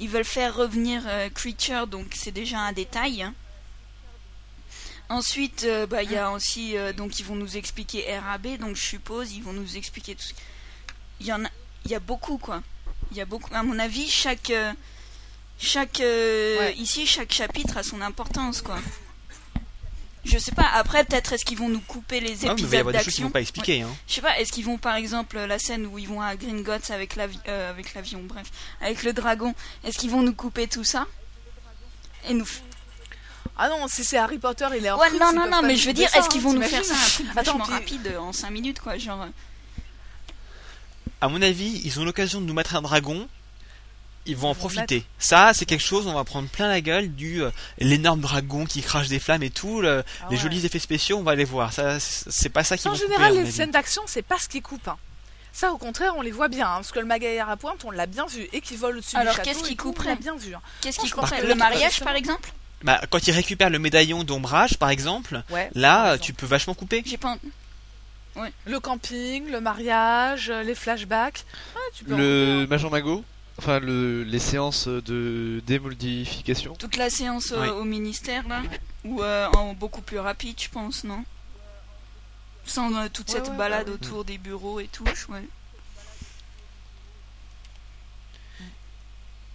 ils veulent faire revenir euh, Creature donc c'est déjà un détail. hein. Ensuite, euh, bah il y a aussi euh, donc ils vont nous expliquer RAB donc je suppose ils vont nous expliquer tout. ce- Il y en a il y a beaucoup quoi. Il y a beaucoup à mon avis chaque euh, chaque euh, Ouais. ici chaque chapitre a son importance quoi. Je sais pas, après peut-être est-ce qu'ils vont nous couper les Ah, mais il va y épisodes avoir des choses qu'ils d'action vont pas expliquer. Hein. Je sais pas, est-ce qu'ils vont par exemple la scène où ils vont à Gringotts avec l'avi- euh, avec l'avion, bref, avec le dragon, est-ce qu'ils vont nous couper tout ça Et nous f- Ah non, c'est Harry Potter, il est hors Ouais, non non non, mais je veux dire est-ce qu'ils vont nous faire ça un truc Attends, vachement puis- rapide euh, en 5 minutes quoi, genre euh, À mon avis, ils ont l'occasion de nous mettre un dragon. ils vont en profiter. Ça, c'est quelque chose, on va prendre plein la gueule du euh, l'énorme dragon qui crache des flammes et tout, le- Ah les jolis effets spéciaux, on va les voir. Ça, c'est pas ça qui En vont général, les scènes d'action, c'est pas ce qui coupe. hein. Ça, au contraire, on les voit bien, hein, parce que le magaillard à pointe, on l'a bien vu, et qui vole au-dessus du Alors, château. qu'est-ce qui couperait On l'a bien vu. hein. Qu'est-ce qui couperait Le mariage, par exemple Bah, quand il récupère le médaillon d'ombrage, par exemple, Ouais. par là, exemple. tu peux vachement couper. J'ai pas. Le camping, le mariage, euh, les flashbacks. Ouais, tu peux en Le Major Mago, enfin le, les séances de démodification. Toute la séance euh, Oui. au ministère, là Ou euh, en beaucoup plus rapide, je pense, non? Sans euh, toute Ouais, cette ouais, balade bah autour des bureaux et tout, ouais.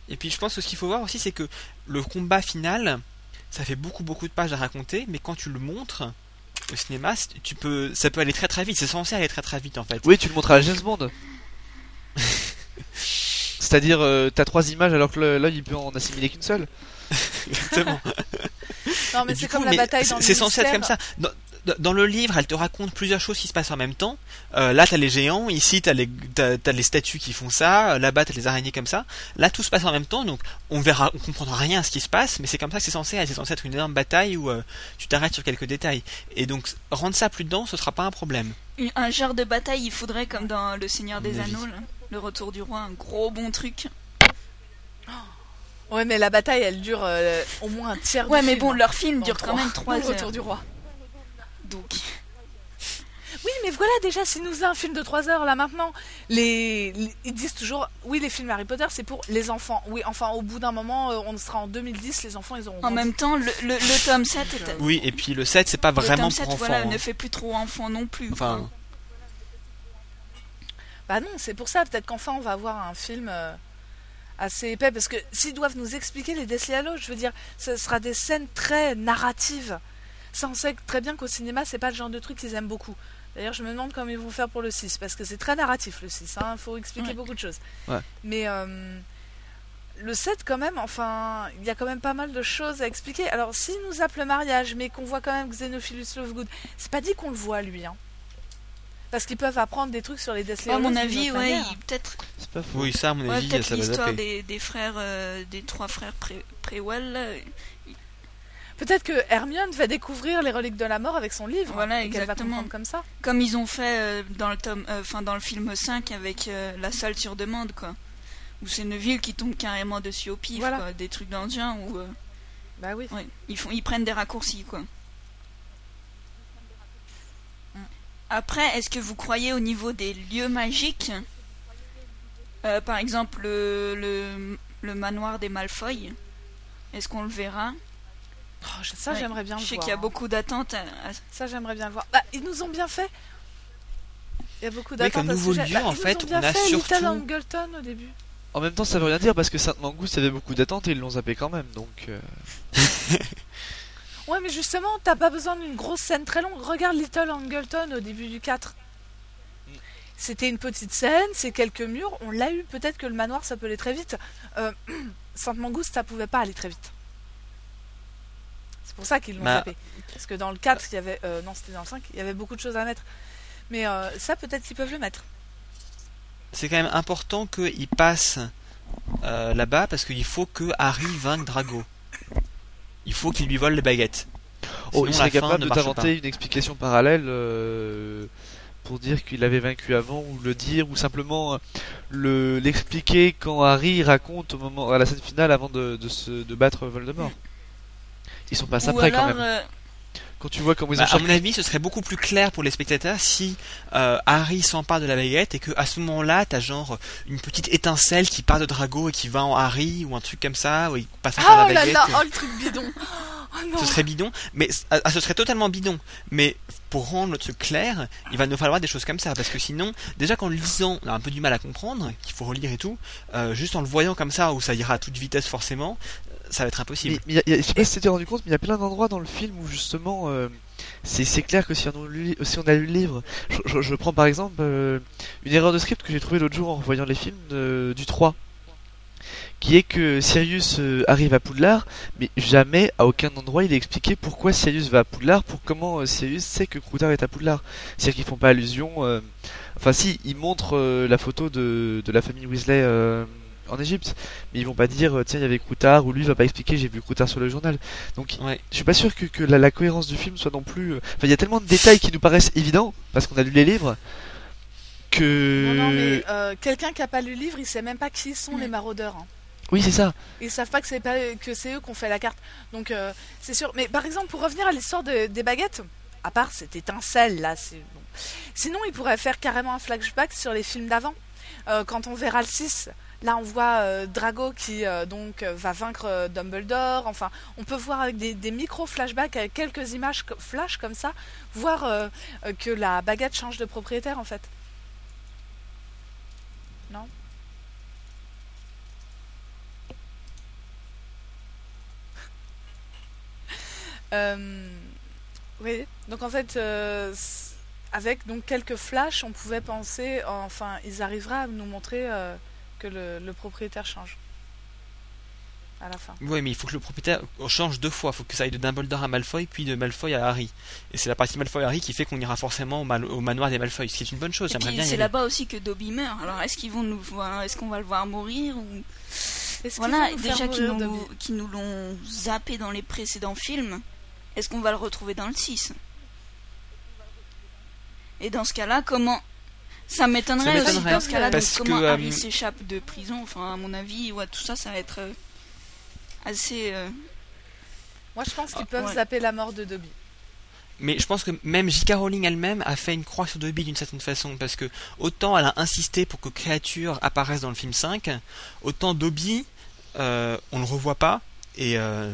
Et puis je pense que ce qu'il faut voir aussi, c'est que le combat final, ça fait beaucoup beaucoup de pages à raconter, mais quand tu le montres au cinéma, tu peux, ça peut aller très très vite. C'est censé aller très très vite en fait. Oui, tu le montres à la James Bond. (laughs) C'est-à-dire, euh, t'as trois images alors que l'œil il peut en assimiler qu'une seule. Exactement. Non, mais c'est comme la bataille c'est- dans le C'est censé être comme ça. Dans, dans- le livre, elle te raconte plusieurs choses qui se passent en même temps. Euh, là, t'as les géants. Ici, t'as les, t'as, t'as les statues qui font ça. Euh, Là-bas, t'as les araignées comme ça. Là, tout se passe en même temps. Donc, on verra, on comprendra rien à ce qui se passe. Mais c'est comme ça que c'est censé être. C'est censé être une énorme bataille où euh, tu t'arrêtes sur quelques détails. Et donc, rendre ça plus dense, ce sera pas un problème. Un genre de bataille, il faudrait, comme dans Le Seigneur des. Anneaux, là, le retour du roi, un gros bon truc. Ouais, mais la bataille, elle dure euh, au moins un tiers Ouais, du mais film, bon, hein. leur film dure quand trois. même (laughs) 3 Le Retour heures. du roi. Donc, Oui, mais voilà, déjà, s'il nous a un film de 3 heures là maintenant, les... les- ils disent toujours, oui, les films Harry Potter, c'est pour les enfants. Oui, enfin, au bout d'un moment, euh, on sera en 2010, les enfants, ils auront. en grandi. même temps, le, le, le tome 7 est. Oui, et puis le 7, c'est pas le vraiment tome 7, pour enfants. voilà, hein. ne fait plus trop enfant non plus. Enfin, quoi. Bah non, c'est pour ça, peut-être qu'enfin, on va avoir un film euh, assez épais, parce que s'ils doivent nous expliquer les Deathly Hallows, je veux dire, ce sera des scènes très narratives. Ça, on sait très bien qu'au cinéma, c'est pas le genre de truc qu'ils aiment beaucoup. D'ailleurs, je me demande comment ils vont faire pour le 6, parce que c'est très narratif le 6, il faut expliquer Ouais. beaucoup de choses. Ouais. Mais euh, le 7, quand même, enfin, il y a quand même pas mal de choses à expliquer. Alors, s'il nous appelle le mariage, mais qu'on voit quand même Xenophilus Lovegood, c'est pas dit qu'on le voit lui, hein. Parce qu'ils peuvent apprendre des trucs sur les Deathly à mon avis, ouais, peut-être C'est pas faux. oui, ça, à mon ouais, avis, ça va l'histoire des, des frères, euh, des trois frères Pré- Prewell. là, Peut-être que Hermione va découvrir les reliques de la mort avec son livre. Voilà, et qu'elle va exactement. comprendre comme ça. Comme ils ont fait euh, dans le tome, euh, enfin dans le film 5 avec euh, la salle sur demande, quoi. Où c'est une ville qui tombe carrément dessus au pif, Voilà. quoi. Des trucs genre où euh, Bah oui. ouais, ils font, ils prennent des raccourcis, quoi. Après, est-ce que vous croyez au niveau des lieux magiques? Par exemple, le, le, le manoir des Malfoy. Est-ce qu'on le verra? Oh, je- ça, Ouais. j'aimerais bien Je le sais voir. qu'il y a hein. beaucoup d'attentes. à- Ça, j'aimerais bien le voir. Bah, ils nous ont bien fait. Il y a beaucoup Oui, d'attentes. comme à ce nouveau lieu, Bah, en ils nous fait, ont bien on a fait Little surtout- Angleton au début. En même temps, ça veut rien dire parce que Sainte-Mangouste avait beaucoup d'attentes et ils l'ont zappé quand même. Donc, euh, (laughs) Ouais, mais justement, t'as pas besoin d'une grosse scène très longue. Regarde Little Angleton au début du 4. C'était une petite scène, c'est quelques murs. On l'a eu. Peut-être que le manoir, ça peut aller très vite. Euh, (clears throat) Sainte Mangouste, ça pouvait pas aller très vite. C'est pour ça qu'ils l'ont Bah. zappé. Parce que dans le 4, il y avait. euh, non, c'était dans le 5, il y avait beaucoup de choses à mettre. Mais euh, ça, peut-être qu'ils peuvent le mettre. c'est quand même important qu'il passe euh, là-bas parce qu'il faut que Harry vainque Drago. Il faut qu'il lui vole les baguettes. oh, Sinon, il serait capable de t'inventer une explication parallèle euh, pour dire qu'il avait vaincu avant ou le dire ou simplement le l'expliquer quand Harry raconte au moment à la scène finale avant de, de se de battre Voldemort. Ils sont pas Ou après quand même. euh, Quand tu vois comment ils Bah, ont à mon avis, ce serait beaucoup plus clair pour les spectateurs si euh, Harry s'empare de la baguette et que à ce moment-là, t'as genre une petite étincelle qui part de Drago et qui va en Harry ou un truc comme ça, où il passe encore Ah la là baguette. là, oh le truc bidon. Oh non. Ce serait bidon, mais ah, ah, ce serait totalement bidon. Mais pour rendre le truc clair, il va nous falloir des choses comme ça, parce que sinon, déjà qu'en le lisant, on a un peu du mal à comprendre, qu'il faut relire et tout, euh, juste en le voyant comme ça, où ça ira à toute vitesse forcément, euh, ça va être impossible. Mais, mais y a- y a- je sais pas si tu t'es rendu compte, mais il y a plein d'endroits dans le film où justement euh, c'est clair que si on, a lu, si on a lu le livre, je, je- je prends par exemple euh, une erreur de script que j'ai trouvée l'autre jour en revoyant les films de- du 3, qui est que Sirius euh, arrive à Poudlard, mais jamais à aucun endroit il est expliqué pourquoi Sirius va à Poudlard, pour comment euh, Sirius sait que Croutard est à Poudlard. C'est-à-dire qu'ils font pas allusion. euh, Enfin si, ils montrent euh, la photo de, de la famille Weasley. euh, en Égypte. Mais ils vont pas dire, euh, tiens, il y avait Croutard, ou lui va pas expliquer, j'ai vu Croutard sur le journal. Donc, Ouais. je suis pas sûr que, que la, la cohérence du film soit non plus. euh, Enfin, il y a tellement de détails qui nous paraissent évidents, parce qu'on a lu les livres, que. Non, non, mais euh, quelqu'un qui a pas lu le livre, il sait même pas qui sont les maraudeurs. hein. Oui, c'est ça. Ils savent pas que c'est pas que c'est eux qui ont fait la carte. Donc euh, c'est sûr. Mais par exemple, pour revenir à l'histoire de- des baguettes, à part cette étincelle là, c'est bon. Sinon, ils pourraient faire carrément un flashback sur les films d'avant. Euh, quand on verra le 6, là on voit euh, Drago qui euh, donc euh, va vaincre Dumbledore. Enfin, on peut voir avec des, micro flashbacks avec quelques images flash comme ça, voir que la baguette change de propriétaire en fait. Non? (laughs) Oui, donc en fait, avec donc quelques flashs, on pouvait penser, enfin, ils arriveraient à nous montrer que le, le propriétaire change à la fin. Ouais, mais il faut que le propriétaire change deux fois. Il faut que ça aille de Dumbledore à Malfoy, puis de Malfoy à Harry. Et c'est la partie Malfoy-Harry qui fait qu'on ira forcément au, mal- au manoir des Malfoy, ce qui est une bonne chose. C'est là-bas aussi que Dobby meurt. Alors est-ce qu'ils vont nous voir, est-ce qu'on va le voir mourir ou Est-ce qu'ils voilà déjà qu'ils nous, nous l'ont zappé dans les précédents films. Est-ce qu'on va le retrouver dans le 6 Et dans ce cas-là, comment ça m'étonnerait aussi dans ce cas-là, comment que, euh, s'échappe de prison. Enfin, à mon avis, ouais, tout ça, ça va être euh, assez. euh, Moi, je pense qu'ils Ah, peuvent ouais. zapper la mort de Dobby. Mais je pense que même J.K. Rowling elle-même a fait une croix sur Dobby d'une certaine façon, parce que autant elle a insisté pour que Créature apparaisse dans le film 5, autant Dobby, euh, on le revoit pas, et, euh,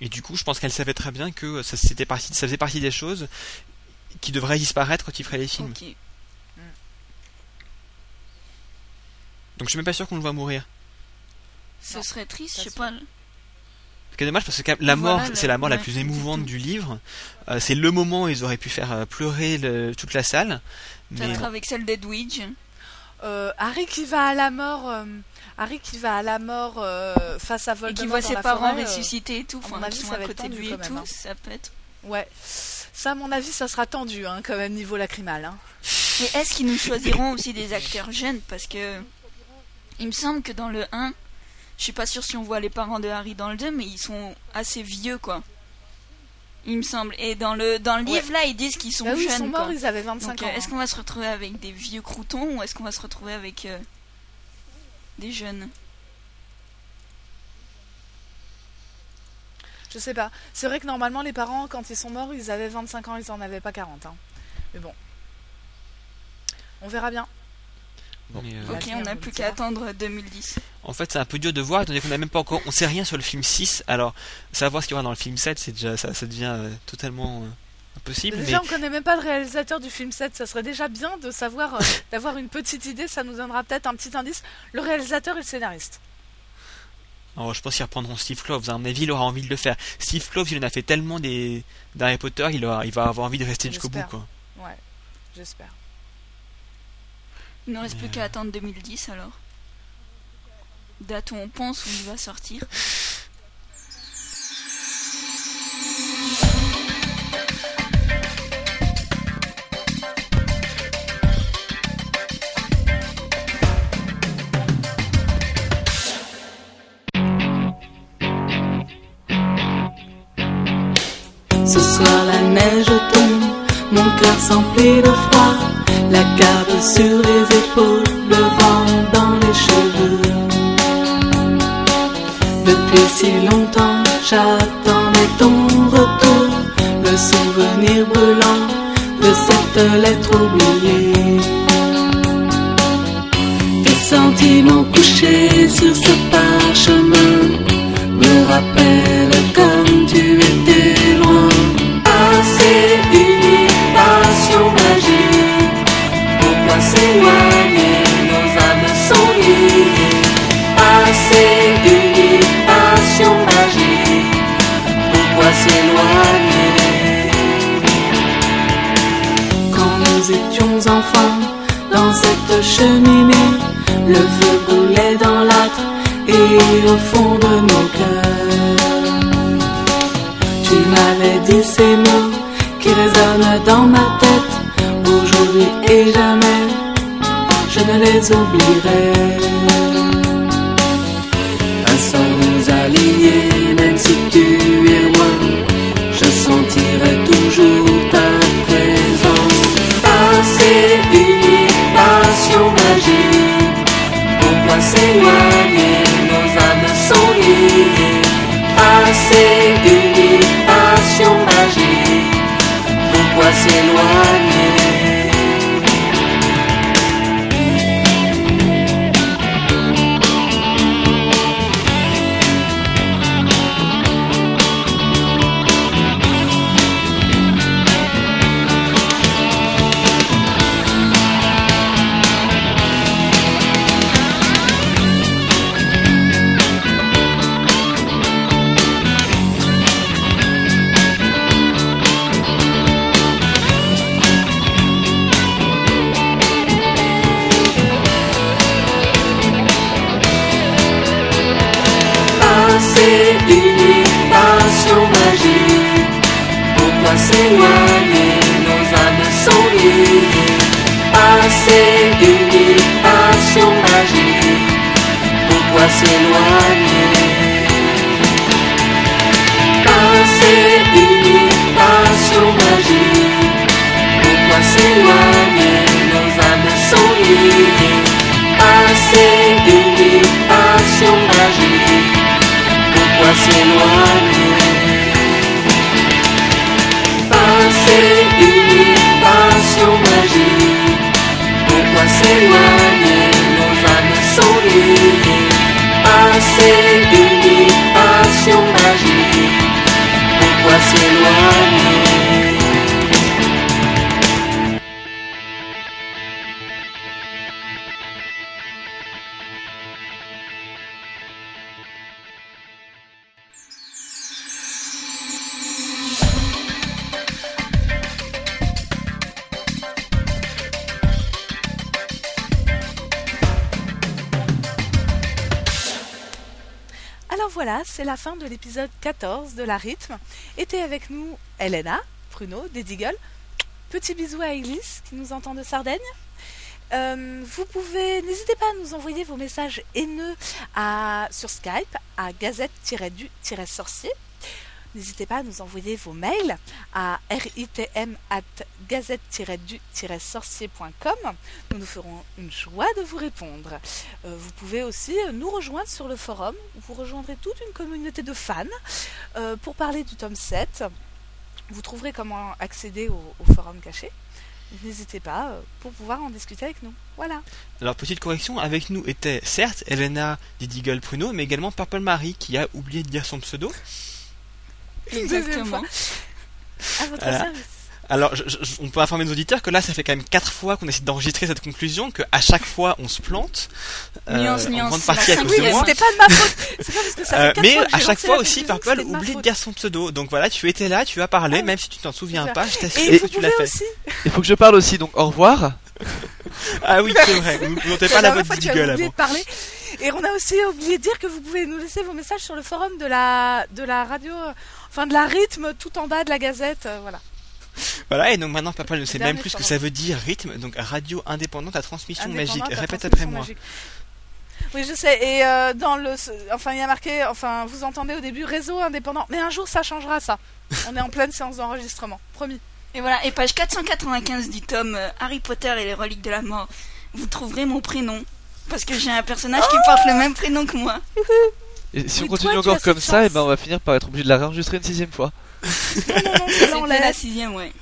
et du coup je pense qu'elle savait très bien que ça, c'était parti, ça faisait partie des choses qui devraient disparaître quand il ferait les films. Donc je suis même pas sûr qu'on le voit mourir. Ce Non, serait triste, je sais pas. Ce qui est dommage parce que la mort, c'est la mort la plus émouvante du livre. Euh, c'est le moment où ils auraient pu faire euh, pleurer le- toute la salle. Mais Peut-être avec celle d'Edwidge. Euh, Harry qui va à la mort, euh, Harry qui va à la mort euh, face à Et Voldemort qui voit dans ses parents forêt, ressuscités et tout, à mon enfin, avis, ça à va être côté de tendu lui et quand même, tout, hein. ça peut être. Ouais, ça à mon avis, ça sera tendu hein, quand même niveau lacrymal. Hein. Mais est-ce qu'ils nous choisiront aussi des acteurs jeunes? Parce que il me semble que dans le 1, je suis pas sûr si on voit les parents de Harry dans le 2, mais ils sont assez vieux quoi. Il me semble. Et dans le dans le Ouais. livre là, ils disent qu'ils sont Bah oui, ils jeunes. sont quoi. morts, ils avaient 25 Donc ans. euh, est-ce hein. qu'on va se retrouver avec des vieux croutons ou est-ce qu'on va se retrouver avec euh, des jeunes? Je sais pas. C'est vrai que normalement, les parents, quand ils sont morts, ils avaient 25 ans, ils en avaient pas 40. hein. Mais bon. On verra bien. Euh. Ok, on n'a plus qu'à attendre 2010. En fait, c'est un peu dur de voir, étant donné qu'on n'a même pas encore, on sait rien sur le film 6. Alors, savoir ce qu'il y aura dans le film 7, c'est déjà, ça, ça devient euh, totalement euh, impossible. Déjà, mais on connaît même pas le réalisateur du film 7. Ça serait déjà bien de savoir, euh, (laughs) d'avoir une petite idée. Ça nous donnera peut-être un petit indice. Le réalisateur et le scénariste. alors, je pense qu'ils reprendront Steve Kloves. À mon avis, il aura envie de le faire. Steve Kloves, il en a fait tellement des d'Harry Potter, il, aura, il va avoir envie de rester jusqu'au bout. J'espère. Quoi. Ouais, j'espère. Il ne reste plus qu'à attendre 2010 alors. Date où on pense où il va sortir. Ce soir la neige tombe, mon cœur s'emplit de froid, la cape sur les épaules, le vent dans les cheveux. Depuis si longtemps, j'attendais ton retour, le souvenir brûlant de cette lettre oubliée. Tes sentiments couchés sur ce parchemin me rappellent comme tu étais loin. Assez s'éloigner Nos âmes sont liées. Assez unie, passion magique. Pourquoi s'éloigner? Quand nous étions enfants, dans cette cheminée, le feu brûlait dans l'âtre et au fond de nos cœurs. Tu m'avais dit ces mots qui résonnent dans ma tête, aujourd'hui et jamais, les oublierai. Passons alliés, même si tu es loin, je sentirai toujours ta présence. Passer unique, passion magique, pourquoi s'éloigner, nos âmes sont liées. Passer unique, passion magique, pourquoi s'éloigner. Une passion magique, pourquoi s'éloigner c'est la fin de l'épisode 14 de la rythme. Était avec nous Elena, Pruno, des Deagle. Petit bisou à Elise qui nous entend de Sardaigne. Euh, vous pouvez, n'hésitez pas à nous envoyer vos messages haineux sur Skype à gazette-du-sorcier. N'hésitez pas à nous envoyer vos mails à ritm@gazette-du-sorcier.com. Nous nous ferons une joie de vous répondre. Euh, vous pouvez aussi euh, nous rejoindre sur le forum vous rejoindrez toute une communauté de fans euh, pour parler du tome 7. Vous trouverez comment accéder au, forum caché. N'hésitez pas pour pouvoir en discuter avec nous. Voilà. Alors, petite correction, avec nous était certes Elena Didigal Pruno, mais également Purple Marie qui a oublié de dire son pseudo. Exactement. fois. À votre Voilà. service. Alors, je- je- on peut informer nos auditeurs que là, ça fait quand même quatre fois qu'on essaie d'enregistrer cette conclusion, que à chaque fois on se plante. Nuance, en nuance, grande c'est partie la à cause Oui, de moi. c'était pas de ma faute. C'est pas parce que ça fait Euh, quatre mais fois que à chaque fois aussi, Purple oublie de dire son pseudo. Donc voilà, tu étais là, tu as parlé, Ah. même si tu t'en souviens pas, je t'assure que tu l'as fait. Il faut que je parle aussi, donc au revoir. Ah oui, c'est vrai, vous ne montez pas la voix fois, oublié avant. de parler. Et on a aussi oublié de dire que vous pouvez nous laisser vos messages sur le forum de la, de la radio, euh, enfin de la rythme, tout en bas de la gazette. euh, voilà. Voilà, et donc maintenant Purple ne sait même plus ce que ça veut dire rythme, donc radio indépendante à transmission Indépendante, magique. Répète transmission après moi. magique. Oui, je sais. Et euh, dans le, enfin, il y a marqué, enfin, vous entendez au début réseau indépendant. Mais un jour, ça changera, ça. On est en pleine séance d'enregistrement, promis. Et voilà, et page 495 du tome euh, Harry Potter et les reliques de la mort, vous trouverez mon prénom. Parce que j'ai un personnage qui porte le même prénom que moi. (laughs) Et si on continue toi, encore comme ça, et chance. ben on va finir par être obligé de la réenregistrer une sixième fois. (laughs) Non, non, non, celle-là, on la laisse. sixième, ouais.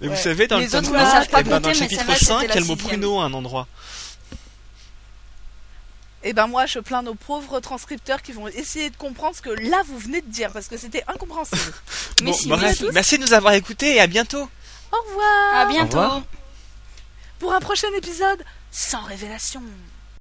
Mais vous savez, dans Les le tome autres ne 1, savent pas eh ben, dans le chapitre celle-là, 5, c'était il y a le la mot pruneau à un endroit? Et ben moi, je plains nos pauvres transcripteurs qui vont essayer de comprendre ce que là vous venez de dire parce que c'était incompréhensible. (laughs) Mais Bon, si, bref, mais tous. merci de nous avoir écoutés et à bientôt. Au revoir. À bientôt. revoir. Pour un prochain épisode sans révélation.